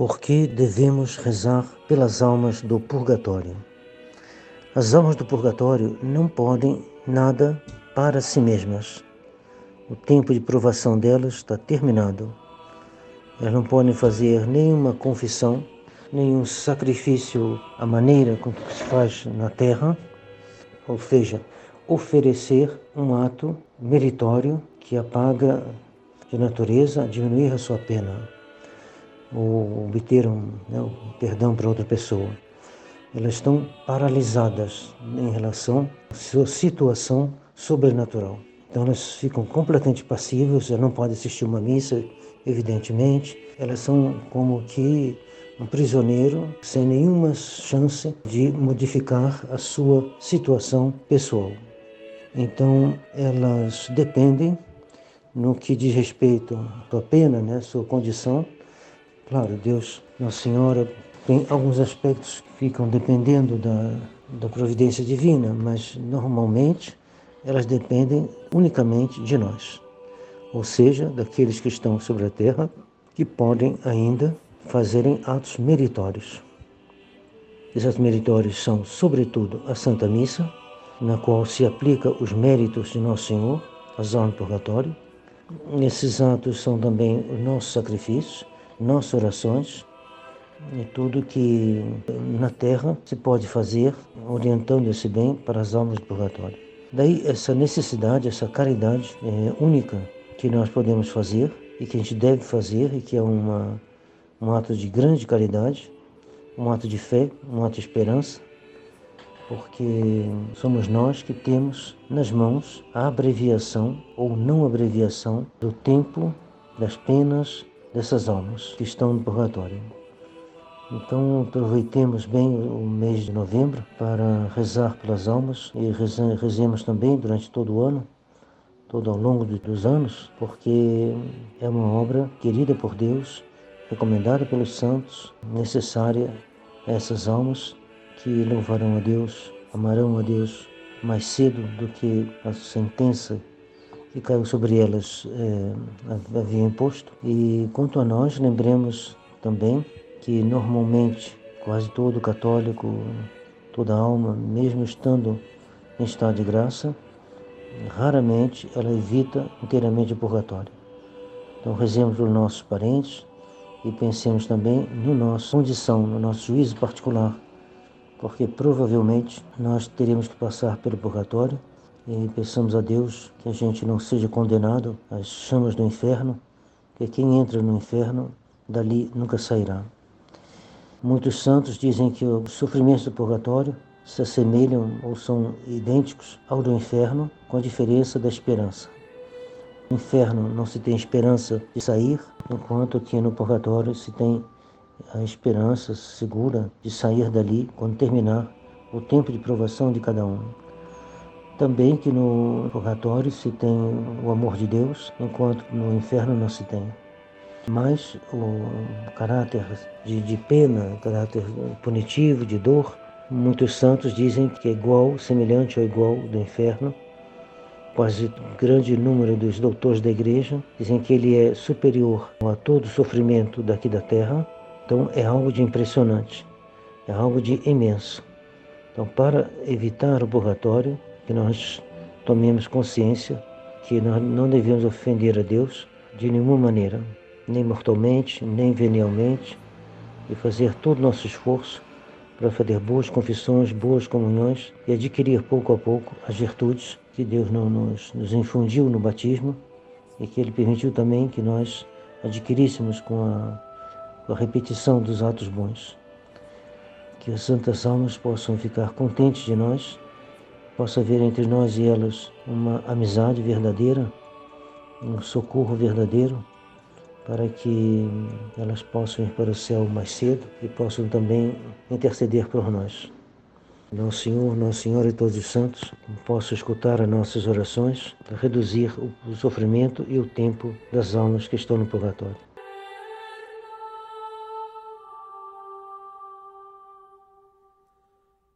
por que devemos rezar pelas almas do purgatório. As almas do purgatório não podem nada para si mesmas. O tempo de provação delas está terminado. Elas não podem fazer nenhuma confissão, nenhum sacrifício à maneira como se faz na terra, ou seja, oferecer um ato meritório que apaga de natureza diminuir a sua pena ou obter um, né, perdão para outra pessoa. Elas estão paralisadas em relação à sua situação sobrenatural. Então elas ficam completamente passivas, elas não podem assistir uma missa, evidentemente. Elas são como que um prisioneiro sem nenhuma chance de modificar a sua situação pessoal. Então elas dependem no que diz respeito à sua pena, né, sua condição, Claro, Deus, Nossa Senhora, tem alguns aspectos que ficam dependendo da, da providência divina, mas normalmente elas dependem unicamente de nós, ou seja, daqueles que estão sobre a terra que podem ainda fazerem atos meritórios. Esses atos meritórios são, sobretudo, a Santa Missa, na qual se aplica os méritos de Nosso Senhor, as almas do purgatório. Esses atos são também os nossos sacrifícios, nossas orações e tudo que na terra se pode fazer, orientando esse bem para as almas do purgatório. Daí essa necessidade, essa caridade é, única que nós podemos fazer e que a gente deve fazer e que é uma, um ato de grande caridade, um ato de fé, um ato de esperança, porque somos nós que temos nas mãos a abreviação ou não abreviação do tempo, das penas, dessas almas que estão no purgatório. Então aproveitemos bem o mês de novembro para rezar pelas almas e rezemos também durante todo o ano, todo ao longo dos anos, porque é uma obra querida por Deus, recomendada pelos santos, necessária a essas almas que louvarão a Deus, amarão a Deus mais cedo do que a sentença que caiu sobre elas é, havia imposto. E quanto a nós, lembremos também que normalmente quase todo católico, toda alma, mesmo estando em estado de graça, raramente ela evita inteiramente o purgatório. Então rezemos pelos nossos parentes e pensemos também no nossa condição, no nosso juízo particular, porque provavelmente nós teremos que passar pelo purgatório e peçamos a Deus que a gente não seja condenado às chamas do inferno, que quem entra no inferno dali nunca sairá. Muitos santos dizem que os sofrimentos do purgatório se assemelham ou são idênticos ao do inferno, com a diferença da esperança. No inferno não se tem esperança de sair, enquanto que no purgatório se tem a esperança segura de sair dali quando terminar o tempo de provação de cada um. Também que no purgatório se tem o amor de Deus, enquanto no inferno não se tem. Mas o caráter de, de pena, caráter punitivo, de dor, muitos santos dizem que é igual, semelhante ou igual do inferno. Quase grande número dos doutores da igreja dizem que ele é superior a todo sofrimento daqui da terra. Então é algo de impressionante, é algo de imenso. Então, para evitar o purgatório, que nós tomemos consciência que nós não devemos ofender a Deus de nenhuma maneira, nem mortalmente, nem venialmente, e fazer todo o nosso esforço para fazer boas confissões, boas comunhões e adquirir pouco a pouco as virtudes que Deus nos, nos infundiu no batismo e que Ele permitiu também que nós adquiríssemos com a, com a repetição dos atos bons. Que as santas almas possam ficar contentes de nós possa haver entre nós e elas uma amizade verdadeira, um socorro verdadeiro, para que elas possam ir para o céu mais cedo e possam também interceder por nós. Nosso Senhor, Nossa Senhora e todos os santos possam escutar as nossas orações, reduzir o sofrimento e o tempo das almas que estão no purgatório.